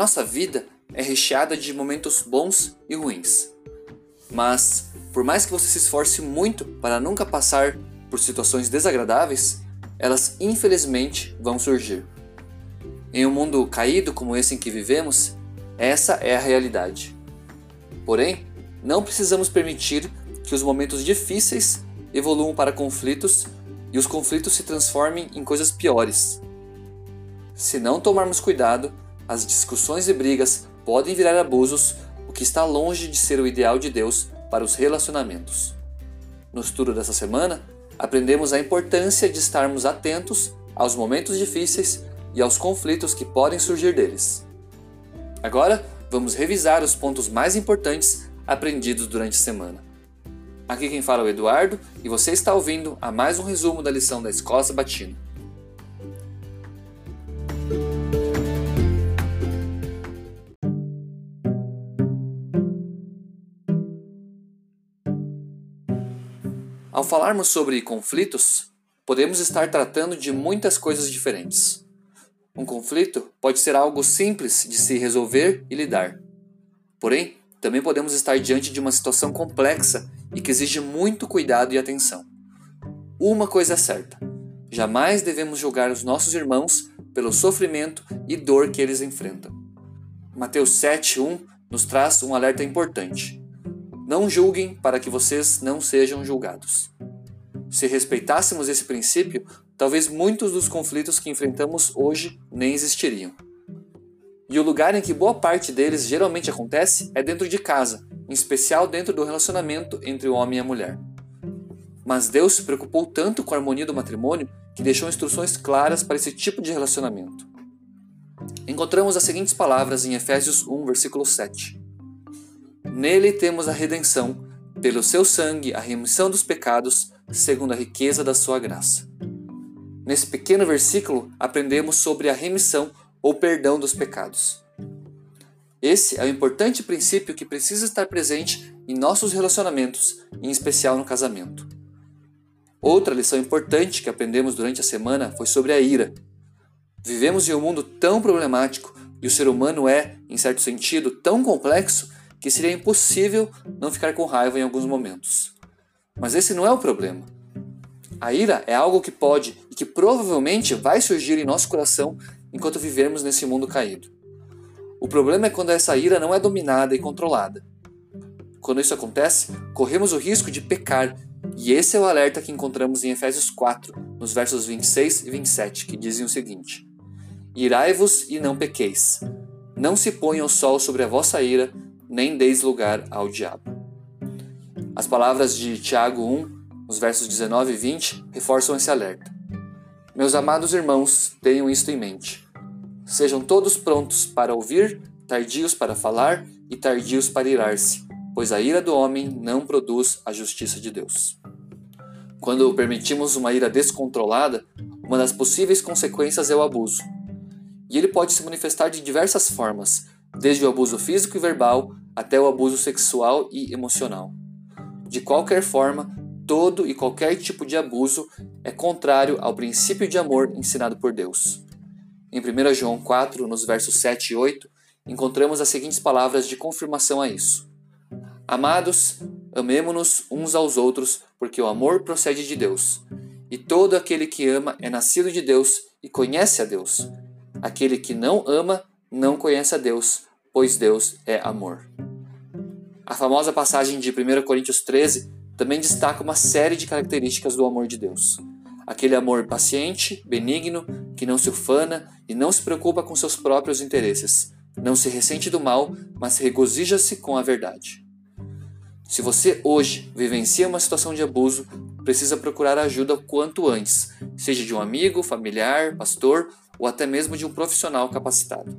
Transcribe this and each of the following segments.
nossa vida é recheada de momentos bons e ruins. Mas, por mais que você se esforce muito para nunca passar por situações desagradáveis, elas infelizmente vão surgir. Em um mundo caído como esse em que vivemos, essa é a realidade. Porém, não precisamos permitir que os momentos difíceis evoluam para conflitos e os conflitos se transformem em coisas piores. Se não tomarmos cuidado, as discussões e brigas podem virar abusos, o que está longe de ser o ideal de Deus para os relacionamentos. No estudo dessa semana, aprendemos a importância de estarmos atentos aos momentos difíceis e aos conflitos que podem surgir deles. Agora, vamos revisar os pontos mais importantes aprendidos durante a semana. Aqui quem fala é o Eduardo e você está ouvindo a mais um resumo da lição da Escola Sabatina. Ao falarmos sobre conflitos, podemos estar tratando de muitas coisas diferentes. Um conflito pode ser algo simples de se resolver e lidar. Porém, também podemos estar diante de uma situação complexa e que exige muito cuidado e atenção. Uma coisa é certa: jamais devemos julgar os nossos irmãos pelo sofrimento e dor que eles enfrentam. Mateus 7:1 nos traz um alerta importante. Não julguem para que vocês não sejam julgados. Se respeitássemos esse princípio, talvez muitos dos conflitos que enfrentamos hoje nem existiriam. E o lugar em que boa parte deles geralmente acontece é dentro de casa, em especial dentro do relacionamento entre o homem e a mulher. Mas Deus se preocupou tanto com a harmonia do matrimônio que deixou instruções claras para esse tipo de relacionamento. Encontramos as seguintes palavras em Efésios 1, versículo 7. Nele temos a redenção, pelo seu sangue a remissão dos pecados, segundo a riqueza da sua graça. Nesse pequeno versículo, aprendemos sobre a remissão ou perdão dos pecados. Esse é o importante princípio que precisa estar presente em nossos relacionamentos, em especial no casamento. Outra lição importante que aprendemos durante a semana foi sobre a ira. Vivemos em um mundo tão problemático e o ser humano é, em certo sentido, tão complexo que seria impossível não ficar com raiva em alguns momentos. Mas esse não é o problema. A ira é algo que pode e que provavelmente vai surgir em nosso coração enquanto vivermos nesse mundo caído. O problema é quando essa ira não é dominada e controlada. Quando isso acontece, corremos o risco de pecar, e esse é o alerta que encontramos em Efésios 4, nos versos 26 e 27, que dizem o seguinte: Irai-vos e não pequeis. Não se ponha o sol sobre a vossa ira, nem deis lugar ao diabo. As palavras de Tiago 1, nos versos 19 e 20, reforçam esse alerta. Meus amados irmãos, tenham isto em mente. Sejam todos prontos para ouvir, tardios para falar e tardios para irar-se, pois a ira do homem não produz a justiça de Deus. Quando permitimos uma ira descontrolada, uma das possíveis consequências é o abuso. E ele pode se manifestar de diversas formas, desde o abuso físico e verbal até o abuso sexual e emocional. De qualquer forma, todo e qualquer tipo de abuso é contrário ao princípio de amor ensinado por Deus. Em 1 João 4, nos versos 7 e 8, encontramos as seguintes palavras de confirmação a isso: Amados, amemo-nos uns aos outros, porque o amor procede de Deus. E todo aquele que ama é nascido de Deus e conhece a Deus. Aquele que não ama não conhece a Deus, pois Deus é amor. A famosa passagem de 1 Coríntios 13 também destaca uma série de características do amor de Deus. Aquele amor paciente, benigno, que não se ufana e não se preocupa com seus próprios interesses, não se ressente do mal, mas regozija-se com a verdade. Se você hoje vivencia uma situação de abuso, precisa procurar ajuda o quanto antes, seja de um amigo, familiar, pastor ou até mesmo de um profissional capacitado.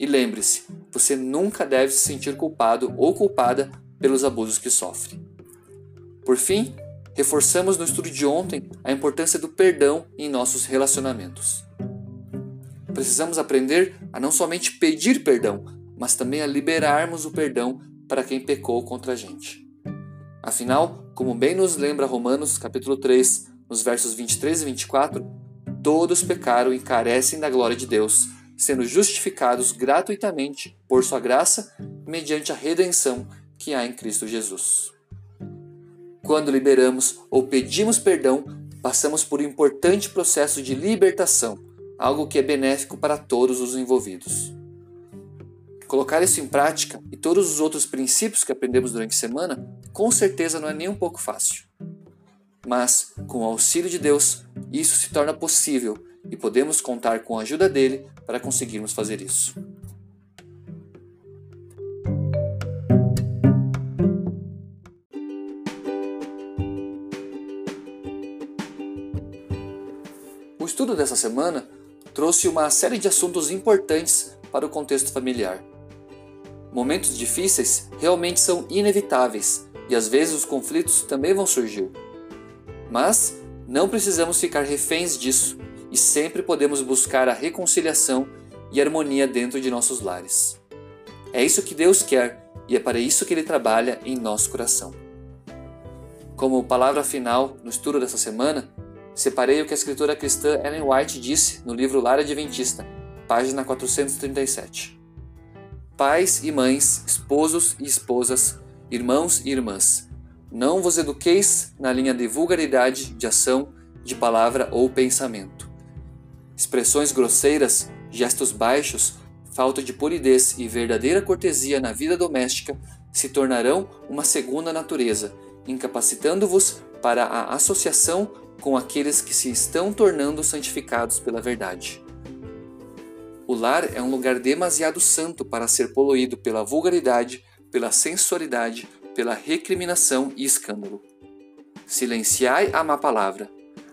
E lembre-se, você nunca deve se sentir culpado ou culpada pelos abusos que sofre. Por fim, reforçamos no estudo de ontem a importância do perdão em nossos relacionamentos. Precisamos aprender a não somente pedir perdão, mas também a liberarmos o perdão para quem pecou contra a gente. Afinal, como bem nos lembra Romanos capítulo 3, nos versos 23 e 24, todos pecaram e carecem da glória de Deus, sendo justificados gratuitamente por Sua graça, mediante a redenção que há em Cristo Jesus. Quando liberamos ou pedimos perdão, passamos por um importante processo de libertação, algo que é benéfico para todos os envolvidos. Colocar isso em prática e todos os outros princípios que aprendemos durante a semana, com certeza não é nem um pouco fácil. Mas, com o auxílio de Deus, isso se torna possível e podemos contar com a ajuda dele para conseguirmos fazer isso. O estudo dessa semana trouxe uma série de assuntos importantes para o contexto familiar. Momentos difíceis realmente são inevitáveis e às vezes os conflitos também vão surgir. Mas não precisamos ficar reféns disso e sempre podemos buscar a reconciliação e harmonia dentro de nossos lares. É isso que Deus quer e é para isso que Ele trabalha em nosso coração. Como palavra final no estudo dessa semana, separei o que a escritora cristã Ellen White disse no livro Lar Adventista, página 437. Pais e mães, esposos e esposas, irmãos e irmãs, não vos eduqueis na linha de vulgaridade de ação, de palavra ou pensamento Expressões grosseiras, gestos baixos, falta de polidez e verdadeira cortesia na vida doméstica se tornarão uma segunda natureza, incapacitando-vos para a associação com aqueles que se estão tornando santificados pela verdade. O lar é um lugar demasiado santo para ser poluído pela vulgaridade, pela sensualidade, pela recriminação e escândalo. Silenciai a má palavra,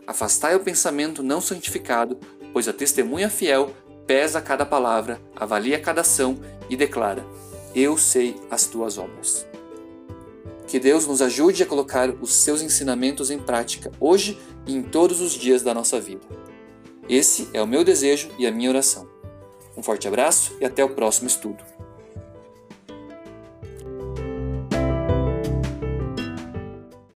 afastai o pensamento não santificado, pois a testemunha fiel pesa cada palavra, avalia cada ação e declara: Eu sei as tuas obras. Que Deus nos ajude a colocar os seus ensinamentos em prática hoje e em todos os dias da nossa vida. Esse é o meu desejo e a minha oração. Um forte abraço e até o próximo estudo.